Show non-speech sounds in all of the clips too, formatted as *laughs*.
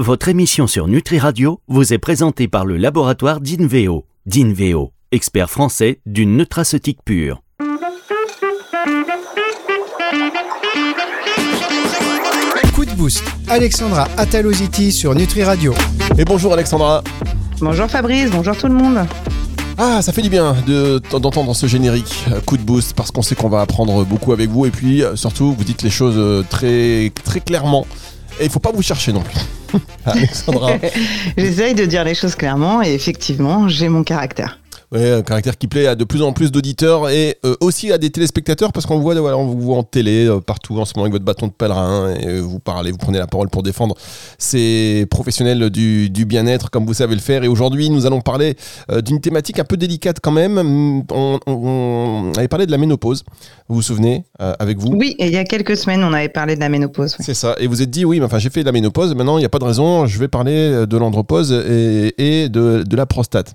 votre émission sur Nutri Radio vous est présentée par le laboratoire d'Inveo. D'Inveo, expert français d'une nutraceutique pure. Coup de boost, Alexandra Ataloziti sur Nutri Radio. Et bonjour Alexandra. Bonjour Fabrice, bonjour tout le monde. Ah, ça fait du bien de- d'entendre ce générique euh, coup de boost parce qu'on sait qu'on va apprendre beaucoup avec vous et puis euh, surtout vous dites les choses euh, très très clairement et il faut pas vous chercher non plus. *laughs* Alexandra, J'essaye de dire les choses clairement et effectivement, j'ai mon caractère. Ouais, un caractère qui plaît à de plus en plus d'auditeurs et euh, aussi à des téléspectateurs parce qu'on vous voit, voilà, on vous voit en télé euh, partout en ce moment avec votre bâton de pèlerin et euh, vous parlez, vous prenez la parole pour défendre ces professionnels du, du bien-être comme vous savez le faire. Et aujourd'hui, nous allons parler d'une thématique un peu délicate quand même. Hum, On, on- on avait parlé de la ménopause, vous vous souvenez, avec vous? Oui, et il y a quelques semaines, on avait parlé de la ménopause. C'est ça. Et vous êtes dit, oui, mais enfin, j'ai fait de la ménopause, maintenant, il n'y a pas de raison, je vais parler de l'andropause et, et de, de la prostate.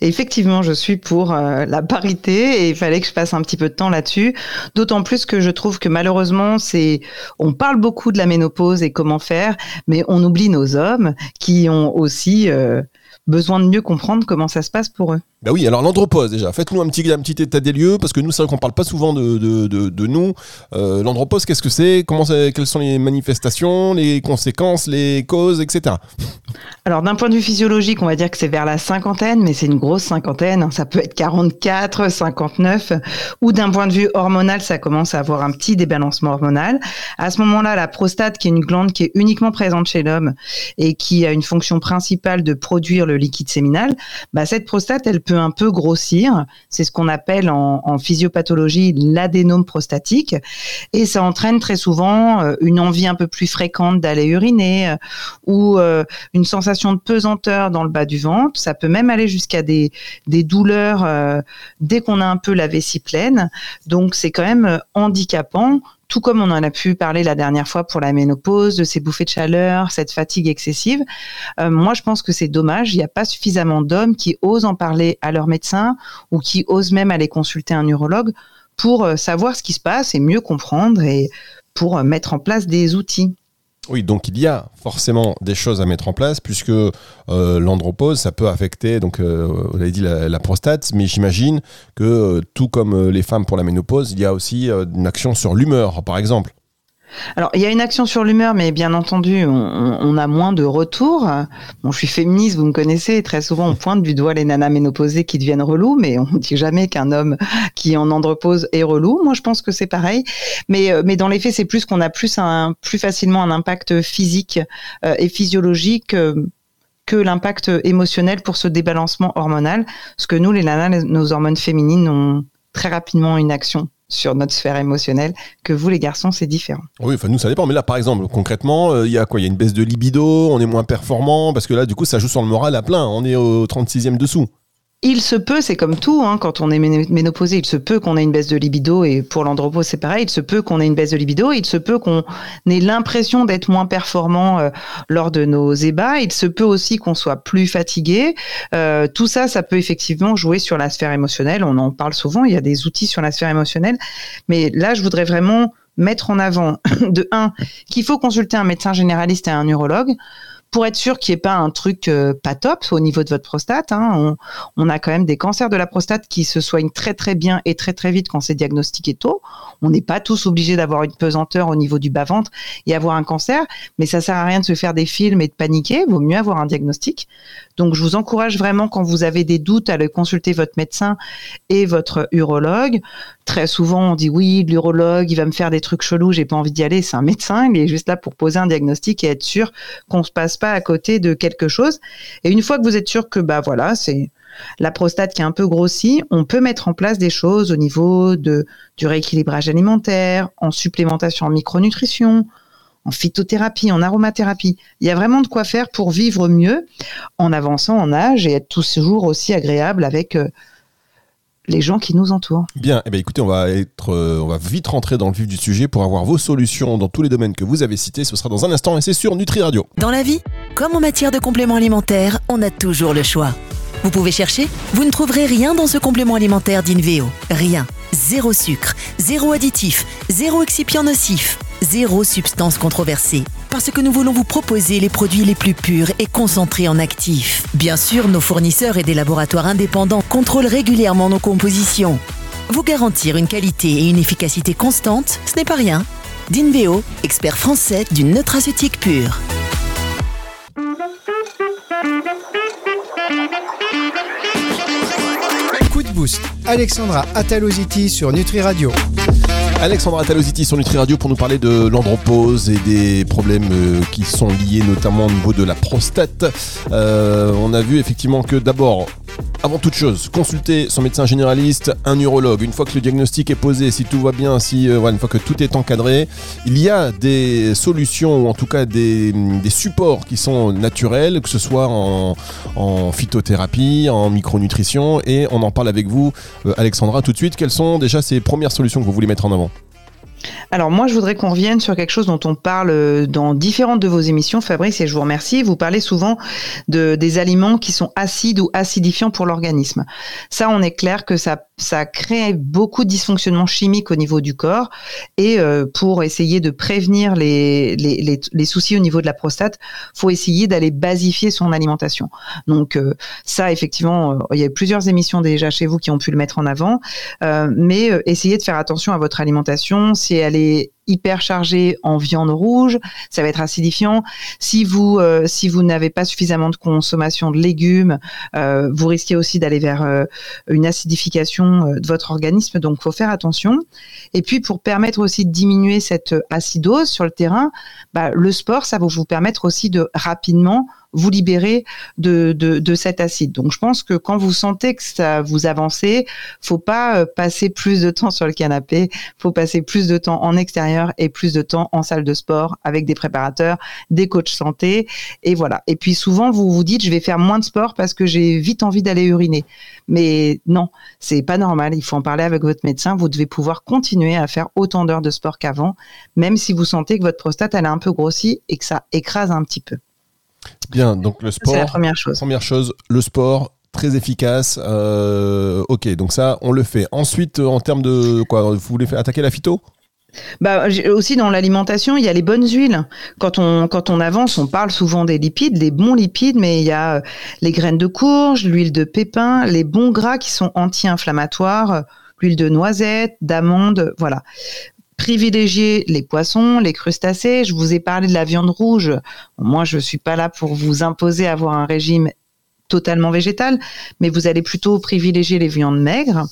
Effectivement, je suis pour euh, la parité et il fallait que je passe un petit peu de temps là-dessus. D'autant plus que je trouve que malheureusement, c'est, on parle beaucoup de la ménopause et comment faire, mais on oublie nos hommes qui ont aussi euh, besoin de mieux comprendre comment ça se passe pour eux. Bah oui, alors l'andropause déjà, faites-nous un petit, un petit état des lieux, parce que nous, c'est vrai qu'on parle pas souvent de, de, de, de nous. Euh, l'andropause, qu'est-ce que c'est? Comment Quelles sont les manifestations, les conséquences, les causes, etc. Alors d'un point de vue physiologique, on va dire que c'est vers la cinquantaine, mais c'est une grosse cinquantaine. hein. Ça peut être 44, 59, ou d'un point de vue hormonal, ça commence à avoir un petit débalancement hormonal. À ce moment-là, la prostate, qui est une glande qui est uniquement présente chez l'homme et qui a une fonction principale de produire le liquide séminal, bah, cette prostate, elle peut un peu grossir. C'est ce qu'on appelle en, en physiopathologie l'adénome prostatique, et ça entraîne très souvent euh, une envie un peu plus fréquente d'aller uriner euh, ou euh, une sensation de pesanteur dans le bas du ventre. Ça peut même aller jusqu'à des, des douleurs dès qu'on a un peu la vessie pleine. Donc c'est quand même handicapant. Tout comme on en a pu parler la dernière fois pour la ménopause, de ces bouffées de chaleur, cette fatigue excessive. Euh, moi, je pense que c'est dommage. Il n'y a pas suffisamment d'hommes qui osent en parler à leur médecin ou qui osent même aller consulter un urologue pour euh, savoir ce qui se passe et mieux comprendre et pour euh, mettre en place des outils. Oui, donc il y a forcément des choses à mettre en place, puisque euh, l'andropause, ça peut affecter, donc euh, vous dit la, prostate, mais j'imagine que euh, tout comme euh, les femmes pour la ménopause, il y a aussi une action sur l'humeur, par exemple. Alors, il y a une action sur l'humeur, mais bien entendu, on, a moins de retours. Je suis féministe, vous me connaissez. Très souvent, on pointe du doigt les nanas ménopausées qui deviennent relous, mais on dit jamais qu'un homme qui en andropause est relou. Moi, je pense que c'est pareil. Mais, euh, dans les faits, c'est plus qu'on a plus facilement un impact physique euh, et physiologique. euh, que l'impact émotionnel pour ce débalancement hormonal, parce que nous, les nanas, nos hormones féminines ont très rapidement une action sur notre sphère émotionnelle, que vous, les garçons, c'est différent. Oui, enfin nous ça dépend, mais là par exemple, concrètement, euh, il y a quoi? Il y a une baisse de libido, on est moins performant, parce que là du coup ça joue sur le moral à plein, on est au 36e dessous. Il se peut, c'est comme tout, hein, quand on est méno- ménopausé, il se peut qu'on ait une baisse de libido, et pour l'andropause c'est pareil, il se peut qu'on ait une baisse de libido, il se peut qu'on ait l'impression d'être moins performant euh, lors de nos ébats, il se peut aussi qu'on soit plus fatigué. Euh, tout ça, ça peut effectivement jouer sur la sphère émotionnelle, on en parle souvent, il y a des outils sur la sphère émotionnelle, mais là je voudrais vraiment mettre en avant, *coughs* de un, qu'il faut consulter un médecin généraliste et un neurologue, pour être sûr qu'il n'y ait pas un truc euh, pas top au niveau de votre prostate. Hein. On, a quand même des cancers de la prostate qui se soignent très très bien et très très vite quand c'est diagnostiqué tôt. On n'est pas tous obligés d'avoir une pesanteur au niveau du bas-ventre et avoir un cancer, mais ça sert à rien de se faire des films et de paniquer. Vaut mieux avoir un diagnostic. Donc je vous encourage vraiment quand vous avez des doutes à aller consulter votre médecin et votre urologue. Très souvent on dit oui, l'urologue il va me faire des trucs chelous, j'ai pas envie d'y aller. C'est un médecin, il est juste là pour poser un diagnostic et être sûr qu'on se passe pas à côté de quelque chose. Et une fois que vous êtes sûr que bah voilà c'est la prostate qui est un peu grossie, on peut mettre en place des choses au niveau de, du rééquilibrage alimentaire, en supplémentation en micronutrition, en phytothérapie, en aromathérapie. Il y a vraiment de quoi faire pour vivre mieux en avançant en âge et être toujours aussi agréable avec euh, les gens qui nous entourent. Bien, eh bien écoutez, on va, être, euh, on va vite rentrer dans le vif du sujet pour avoir vos solutions dans tous les domaines que vous avez cités. Ce sera dans un instant et c'est sur Nutri Radio. Dans la vie, comme en matière de compléments alimentaires, on a toujours le choix. Vous pouvez chercher, vous ne trouverez rien dans ce complément alimentaire d'Inveo. Rien. Zéro sucre, zéro additif, zéro excipient nocif, zéro substance controversée. Parce que nous voulons vous proposer les produits les plus purs et concentrés en actifs. Bien sûr, nos fournisseurs et des laboratoires indépendants contrôlent régulièrement nos compositions. Vous garantir une qualité et une efficacité constante, ce n'est pas rien. Dinveo, expert français d'une nutraceutique pure. Coup de boost. Alexandra Ataloziti sur Nutri Radio. Alexandra Talositi sur Nutri Radio pour nous parler de l'andropause et des problèmes euh, qui sont liés notamment au niveau de la prostate. Euh, on a vu effectivement que d'abord, avant toute chose, consulter son médecin généraliste, un urologue. Une fois que le diagnostic est posé, si tout va bien, si euh, une fois que tout est encadré, il y a des solutions ou en tout cas des, des supports qui sont naturels, que ce soit en, en phytothérapie, en micronutrition, et on en parle avec vous, euh, Alexandra, tout de suite. Quelles sont déjà ces premières solutions que vous voulez mettre en avant? Alors moi, je voudrais qu'on revienne sur quelque chose dont on parle euh, dans différentes de vos émissions, Fabrice, et je vous remercie. Vous parlez souvent de, des aliments qui sont acides ou acidifiants pour l'organisme. Ça, on est clair que ça, crée beaucoup de dysfonctionnements chimiques au niveau du corps. Et euh, pour essayer de prévenir les, soucis au niveau de la prostate, faut essayer d'aller basifier son alimentation. Donc euh, ça, effectivement, il y a plusieurs émissions déjà chez vous qui ont pu le mettre en avant. Mais essayez de faire attention à votre alimentation. Elle est hyper chargée en viande rouge, ça va être acidifiant. Si vous euh, si vous n'avez pas suffisamment de consommation de légumes, euh, vous risquez aussi d'aller vers euh, une acidification de votre organisme. Donc, faut faire attention. Et puis, pour permettre aussi de diminuer cette acidose sur le terrain, bah, le sport, ça va vous permettre aussi de rapidement vous libérer de, de, de cet acide. Donc, je pense que quand vous sentez que ça vous avancez, faut pas euh, passer plus de temps sur le canapé, faut passer plus de temps en extérieur et plus de temps en salle de sport avec des préparateurs, des coachs santé, et voilà. Et puis souvent, vous vous dites, je vais faire moins de sport parce que j'ai vite envie d'aller uriner. Mais non, c'est pas normal. Il faut en parler avec votre médecin. Vous devez pouvoir continuer à faire autant d'heures de sport qu'avant, même si vous sentez que votre prostate elle a un peu grossi et que ça écrase un petit peu. Bien, donc le sport. C'est la première chose. Première chose, le sport très efficace. Euh, ok, donc ça, on le fait. Ensuite, euh, en termes de quoi, vous voulez attaquer la phyto? Bah, aussi dans l'alimentation, il y a les bonnes huiles. Quand on, quand on avance, on parle souvent des lipides, des bons lipides, mais il y a euh, les graines de courge, l'huile de pépin, les bons gras qui sont anti-inflammatoires, l'huile de noisette, d'amande, voilà. Privilégier les poissons, les crustacés. Je vous ai parlé de la viande rouge. Moi, je suis pas là pour vous imposer à avoir un régime totalement végétal, mais vous allez plutôt privilégier les viandes maigres.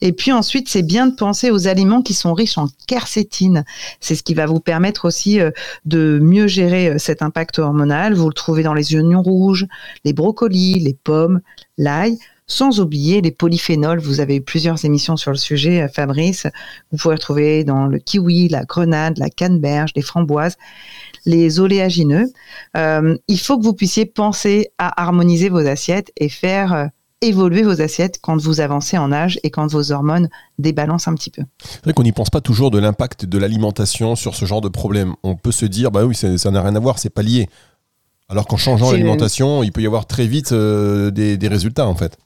Et puis ensuite, c'est bien de penser aux aliments qui sont riches en quercétine. C'est ce qui va vous permettre aussi euh, de mieux gérer euh, cet impact hormonal. Vous le trouvez dans les oignons rouges, les brocolis, les pommes, l'ail. Sans oublier les polyphénols, vous avez eu plusieurs émissions sur le sujet, euh, Fabrice. Vous pouvez retrouver dans le kiwi, la grenade, la canneberge, les framboises, les oléagineux. Euh, il faut que vous puissiez penser à harmoniser vos assiettes et faire euh, évoluer vos assiettes quand vous avancez en âge et quand vos hormones débalancent un petit peu. C'est vrai qu'on n'y pense pas toujours de l'impact de l'alimentation sur ce genre de problème. On peut se dire, bah oui, ça n'a rien à voir, c'est pas lié. Alors qu'en changeant l'alimentation, il peut y avoir très vite euh, des, des résultats en fait.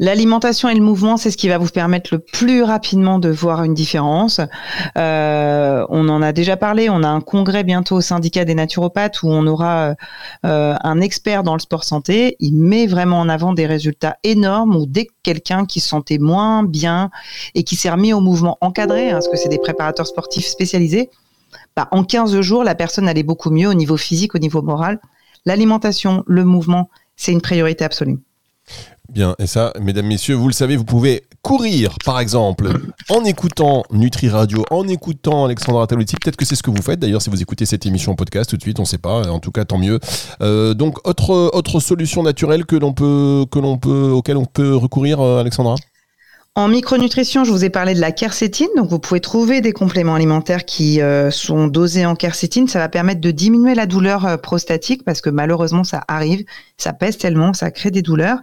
L'alimentation et le mouvement, c'est ce qui va vous permettre le plus rapidement de voir une différence. Euh, on en a déjà parlé. On a un congrès bientôt au syndicat des naturopathes où on aura euh, un expert dans le sport santé. Il met vraiment en avant des résultats énormes où dès que quelqu'un qui se sentait moins bien et qui s'est remis au mouvement encadré, hein, parce que c'est des préparateurs sportifs spécialisés, bah, en 15 jours, la personne allait beaucoup mieux au niveau physique, au niveau moral. L'alimentation, le mouvement, c'est une priorité absolue. Bien, et ça, mesdames, messieurs, vous le savez, vous pouvez courir, par exemple, en écoutant Nutri Radio, en écoutant Alexandra Talotti. Peut-être que c'est ce que vous faites, d'ailleurs, si vous écoutez cette émission podcast tout de suite, on ne sait pas. En tout cas, tant mieux. Euh, donc, autre, autre solution naturelle que l'on peut, que l'on peut, auquel on peut recourir, euh, Alexandra? En micronutrition, je vous ai parlé de la quercétine. Donc, vous pouvez trouver des compléments alimentaires qui euh, sont dosés en quercétine. Ça va permettre de diminuer la douleur euh, prostatique parce que malheureusement, ça arrive. Ça pèse tellement, ça crée des douleurs.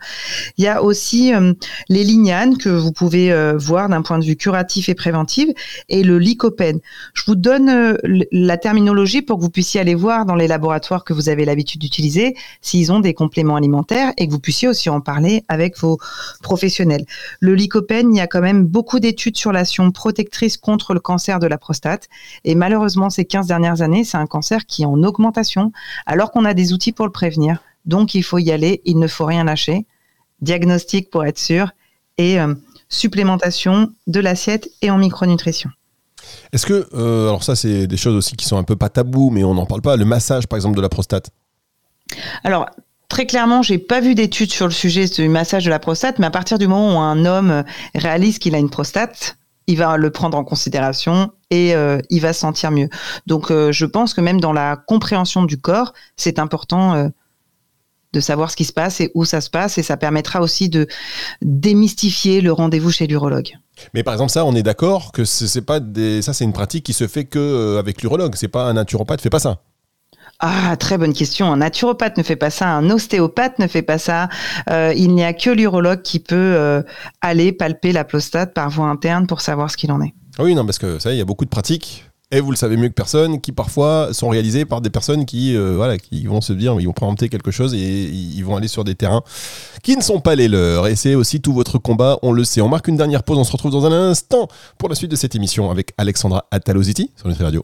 Il y a aussi euh, les lignanes que vous pouvez voir d'un point de vue curatif et préventif et le lycopène. Je vous donne la terminologie pour que vous puissiez aller voir dans les laboratoires que vous avez l'habitude d'utiliser s'ils ont des compléments alimentaires et que vous puissiez aussi en parler avec vos professionnels. Le lycopène, il y a quand même beaucoup d'études sur l'action protectrice contre le cancer de la prostate. Et malheureusement, ces 15 dernières années, c'est un cancer qui est en augmentation, alors qu'on a des outils pour le prévenir. Donc, il faut y aller, il ne faut rien lâcher. Diagnostic pour être sûr et euh, supplémentation de l'assiette et en micronutrition. Est-ce que, euh, alors ça c'est des choses aussi qui sont un peu pas tabou, mais on n'en parle pas, le massage par exemple de la prostate? Alors, Très clairement, j'ai pas vu d'études sur le sujet du massage de la prostate, mais à partir du moment où un homme réalise qu'il a une prostate, il va le prendre en considération et euh, il va se sentir mieux. Donc, euh, je pense que même dans la compréhension du corps, c'est important de savoir ce qui se passe et où ça se passe, et ça permettra aussi de démystifier le rendez-vous chez l'urologue. Mais par exemple, ça, on est d'accord que c'est pas des, ça, c'est une pratique qui se fait que euh, avec l'urologue. C'est pas un naturopathe fait pas ça. Ah, très bonne question. Un naturopathe ne fait pas ça, un ostéopathe ne fait pas ça. Euh, il n'y a que l'urologue qui peut euh, aller palper la prostate par voie interne pour savoir ce qu'il en est. Oui, non, parce que ça, il y a beaucoup de pratiques et vous le savez mieux que personne, qui parfois sont réalisés par des personnes qui, euh, voilà, qui vont se dire, ils vont présenter quelque chose et ils vont aller sur des terrains qui ne sont pas les leurs. Et c'est aussi tout votre combat, on le sait. On marque une dernière pause, on se retrouve dans un instant pour la suite de cette émission avec Alexandra Ataloziti sur Nutri Radio.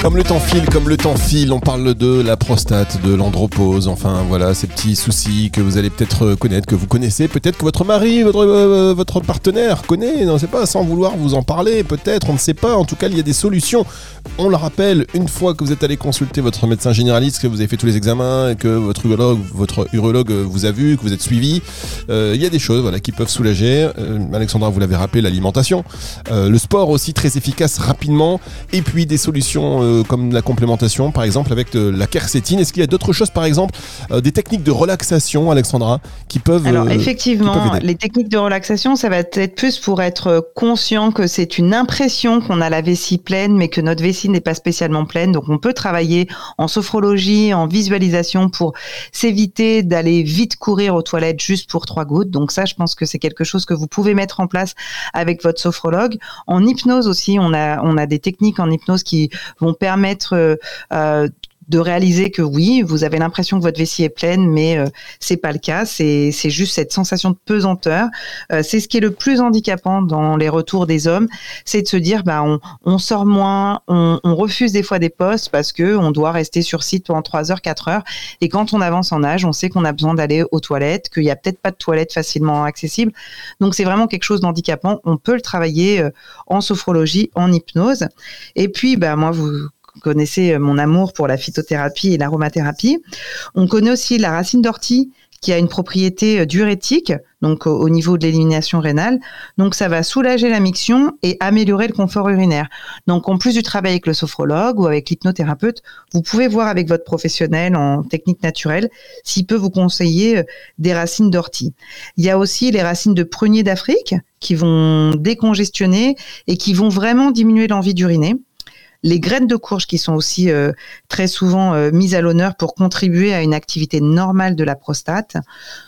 Comme le temps file, comme le temps file, on parle de la prostate, de l'andropause, enfin voilà, ces petits soucis que vous allez peut-être connaître, que vous connaissez, peut-être que votre mari, votre, euh, votre partenaire connaît, non, c'est pas, sans vouloir vous en parler, peut-être, on ne sait pas, en tout cas, il y a des solutions. On le rappelle, une fois que vous êtes allé consulter votre médecin généraliste, que vous avez fait tous les examens, que votre urologue, votre urologue vous a vu, que vous êtes suivi, euh, il y a des choses voilà, qui peuvent soulager. Euh, Alexandra, vous l'avez rappelé, l'alimentation, le sport aussi très efficace rapidement, et puis des solutions euh, comme la complémentation, par exemple, avec de la quercétine. Est-ce qu'il y a d'autres choses, par exemple, euh, des techniques de relaxation, Alexandra, qui peuvent. Alors, euh, effectivement, les techniques de relaxation, ça va être plus pour être conscient que c'est une impression qu'on a la vessie pleine, mais que notre vessie n'est pas spécialement pleine. Donc, on peut travailler en sophrologie, en visualisation pour s'éviter d'aller vite courir aux toilettes juste pour trois gouttes. Donc, ça, je pense que c'est quelque chose que vous pouvez mettre en place avec votre sophrologue. En hypnose aussi, on a, on a des techniques en hypnose qui vont permettre euh, euh, de réaliser que oui, vous avez l'impression que votre vessie est pleine, mais euh, c'est pas le cas. C'est juste cette sensation de pesanteur. Euh, c'est ce qui est le plus handicapant dans les retours des hommes, c'est de se dire bah on, on sort moins, on, on, refuse des fois des postes parce que on doit rester sur site pendant 3 heures, 4 heures. Et quand on avance en âge, on sait qu'on a besoin d'aller aux toilettes, qu'il y a peut-être pas de toilettes facilement accessibles. Donc c'est vraiment quelque chose d'handicapant. On peut le travailler euh, en sophrologie, en hypnose. Et puis bah moi vous connaissez euh, mon amour pour la phytothérapie et l'aromathérapie. On connaît aussi la racine d'ortie qui a une propriété euh, diurétique, donc au niveau de l'élimination rénale. Donc ça va soulager la miction et améliorer le confort urinaire. Donc en plus du travail avec le sophrologue ou avec l'hypnothérapeute, vous pouvez voir avec votre professionnel en technique naturelle s'il peut vous conseiller euh, des racines d'ortie. Il y a aussi les racines de prunier d'Afrique qui vont décongestionner et qui vont vraiment diminuer l'envie d'uriner les graines de courge qui sont aussi euh, très souvent euh, mises à l'honneur pour contribuer à une activité normale de la prostate,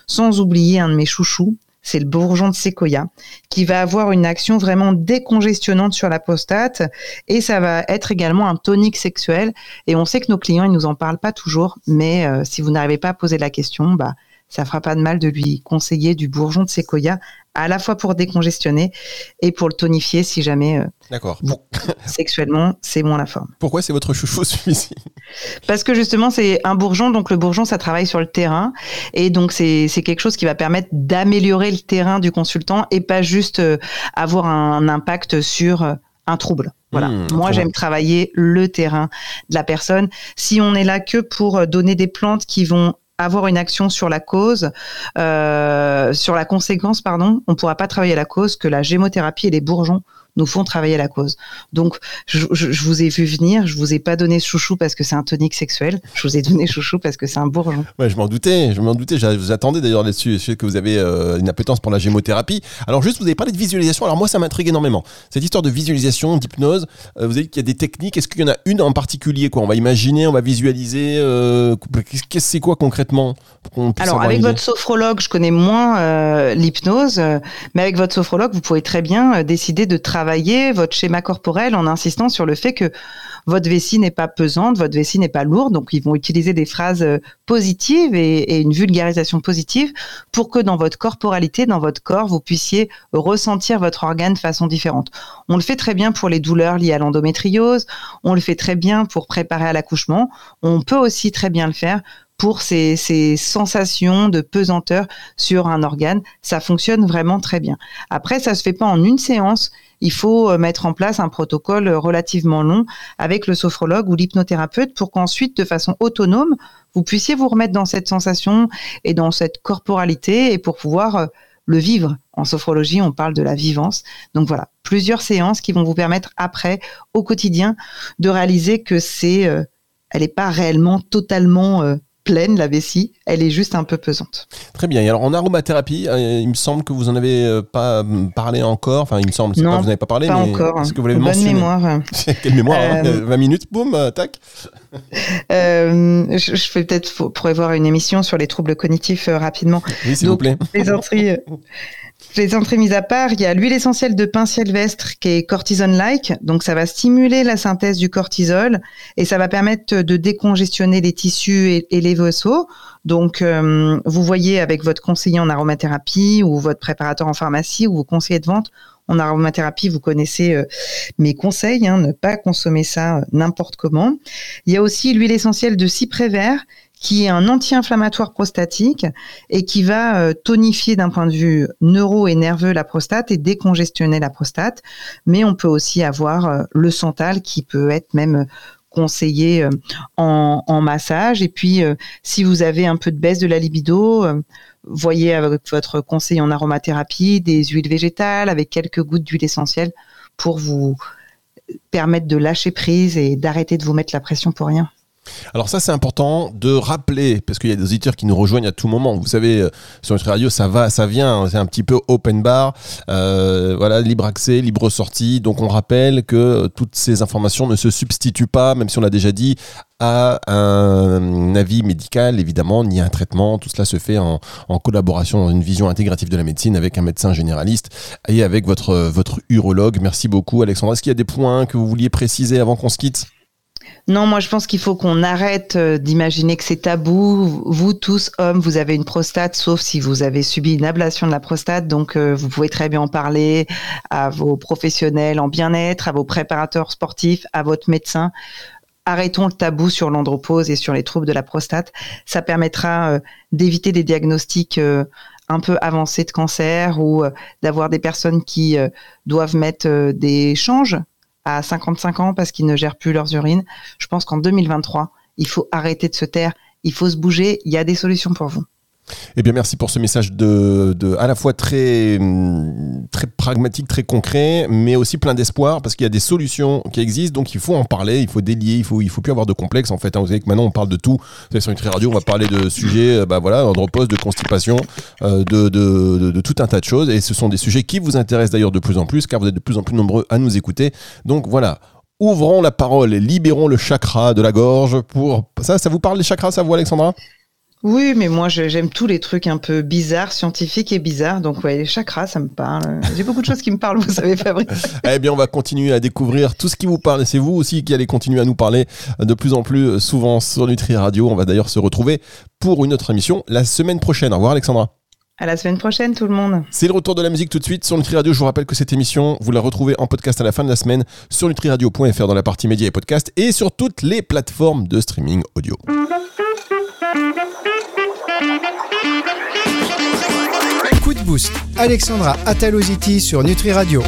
sans oublier un de mes chouchous, c'est le bourgeon de séquoia, qui va avoir une action vraiment décongestionnante sur la prostate et ça va être également un tonique sexuel. Et on sait que nos clients, ils nous en parlent pas toujours, mais euh, si vous n'arrivez pas à poser la question, bah, ça fera pas de mal de lui conseiller du bourgeon de séquoia à la fois pour décongestionner et pour le tonifier si jamais euh, D'accord. *laughs* sexuellement c'est moins la forme. Pourquoi c'est votre chouchou celui-ci? Parce que justement c'est un bourgeon, donc le bourgeon ça travaille sur le terrain et donc c'est quelque chose qui va permettre d'améliorer le terrain du consultant et pas juste euh, avoir un impact sur euh, un trouble. Voilà. Mmh, Moi, j'aime travailler le terrain de la personne. Si on est là que pour donner des plantes qui vont avoir une action sur la cause, euh, sur la conséquence, pardon, on ne pourra pas travailler la cause que la gémothérapie et les bourgeons nous font travailler la cause. Donc, je, vous ai vu venir, je vous ai pas donné chouchou parce que c'est un tonique sexuel, je vous ai donné chouchou parce que c'est un bourgeon. Ouais, je m'en doutais, je m'en doutais, j'attendais d'ailleurs là-dessus, que vous avez euh, une appétence pour la gémothérapie. Alors juste, vous avez parlé de visualisation, alors moi ça m'intrigue énormément. Cette histoire de visualisation, d'hypnose, euh, vous avez dit qu'il y a des techniques, est-ce qu'il y en a une en particulier quoi? On va imaginer, on va visualiser, euh, qu'est-ce que c'est quoi concrètement Alors avec votre sophrologue, je connais moins l'hypnose, mais avec votre sophrologue, vous pouvez très bien décider de travailler votre schéma corporel en insistant sur le fait que votre vessie n'est pas pesante, votre vessie n'est pas lourde. Donc, ils vont utiliser des phrases euh, positives et, une vulgarisation positive pour que dans votre corporalité, dans votre corps, vous puissiez ressentir votre organe de façon différente. On le fait très bien pour les douleurs liées à l'endométriose. On le fait très bien pour préparer à l'accouchement. On peut aussi très bien le faire pour ces, sensations de pesanteur sur un organe. Ça fonctionne vraiment très bien. Après, ça se fait pas en une séance il faut euh, mettre en place un protocole relativement long avec le sophrologue ou l'hypnothérapeute pour qu'ensuite, de façon autonome, vous puissiez vous remettre dans cette sensation et dans cette corporalité et pour pouvoir euh, le vivre. En sophrologie, on parle de la vivance. Donc voilà, plusieurs séances qui vont vous permettre après, au quotidien, de réaliser que c'est, euh, elle n'est pas réellement totalement pleine, la vessie, elle est juste un peu pesante. Très bien. Et alors en aromathérapie, euh, il me semble que vous en avez euh, pas euh, parlé encore. Enfin, il me semble, non, pas, vous n'avez pas parlé, pas encore. Est-ce que vous l'avez mentionné mémoire. *laughs* Quelle mémoire 20 hein minutes, boum, tac. *laughs* je, je vais peut-être prévoir une émission sur les troubles cognitifs rapidement. Oui, s'il vous plaît. Les entrées, les entrées mises à part, il y a l'huile essentielle de pin sylvestre qui est cortisone-like, donc ça va stimuler la synthèse du cortisol et ça va permettre de décongestionner les tissus et, les vaisseaux. Donc, euh, vous voyez avec votre conseiller en aromathérapie ou votre préparateur en pharmacie ou vos conseillers de vente en aromathérapie, vous connaissez euh, mes conseils, hein, ne pas consommer ça euh, n'importe comment. Il y a aussi l'huile essentielle de cyprès vert qui est un anti-inflammatoire prostatique et qui va euh, tonifier d'un point de vue neuro et nerveux la prostate et décongestionner la prostate. Mais on peut aussi avoir euh, le santal qui peut être même conseillé euh, en, massage. Et puis, si vous avez un peu de baisse de la libido, voyez avec votre conseil en aromathérapie des huiles végétales avec quelques gouttes d'huile essentielle pour vous permettre de lâcher prise et d'arrêter de vous mettre la pression pour rien. Alors ça c'est important de rappeler parce qu'il y a des auditeurs qui nous rejoignent à tout moment. Vous savez euh, sur notre radio ça va, ça vient, c'est un petit peu open bar, euh, voilà libre accès, libre sortie. Donc on rappelle que toutes ces informations ne se substituent pas, même si on l'a déjà dit, à un avis médical, évidemment, ni à un traitement. Tout cela se fait en, collaboration dans une vision intégrative de la médecine avec un médecin généraliste et avec votre, votre urologue. Merci beaucoup, Alexandra. Est-ce qu'il y a des points que vous vouliez préciser avant qu'on se quitte? Non, moi je pense qu'il faut qu'on arrête euh, d'imaginer que c'est tabou. Vous tous, hommes, vous avez une prostate, sauf si vous avez subi une ablation de la prostate. Donc euh, vous pouvez très bien en parler à vos professionnels en bien-être, à vos préparateurs sportifs, à votre médecin. Arrêtons le tabou sur l'andropause et sur les troubles de la prostate. Ça permettra euh, d'éviter des diagnostics un peu avancés de cancer ou d'avoir des personnes qui doivent mettre des changes à 55 ans parce qu'ils ne gèrent plus leurs urines. Je pense qu'en 2023, il faut arrêter de se taire, il faut se bouger, il y a des solutions pour vous. Eh bien, merci pour ce message de, à la fois très, très pragmatique, très concret, mais aussi plein d'espoir parce qu'il y a des solutions qui existent. Donc, il faut en parler, il faut délier, il faut, il faut plus avoir de complexe. En fait, hein. vous savez que maintenant on parle de tout. Savez, sur une radio, on va parler de sujets, euh, bah voilà, d'andropause, de constipation, euh, de, de, de, tout un tas de choses. Et ce sont des sujets qui vous intéressent d'ailleurs de plus en plus, car vous êtes de plus en plus nombreux à nous écouter. Donc voilà. Ouvrons la parole et libérons le chakra de la gorge pour. Ça, ça vous parle les chakras, ça vous, Alexandra? Oui, mais moi j'aime tous les trucs un peu bizarres, scientifiques et bizarres. Donc ouais, les chakras, ça me parle. J'ai beaucoup de choses qui me parlent, vous savez, Fabrice. *laughs* eh bien, on va continuer à découvrir tout ce qui vous parle. C'est vous aussi qui allez continuer à nous parler de plus en plus souvent sur Nutri Radio. On va d'ailleurs se retrouver pour une autre émission la semaine prochaine. Au revoir, Alexandra. À la semaine prochaine, tout le monde. C'est le retour de la musique tout de suite sur Nutri Radio. Je vous rappelle que cette émission, vous la retrouvez en podcast à la fin de la semaine sur nutriradio.fr dans la partie médias et podcasts et sur toutes les plateformes de streaming audio. Coup de boost. Alexandra Ataloziti sur Nutri Radio.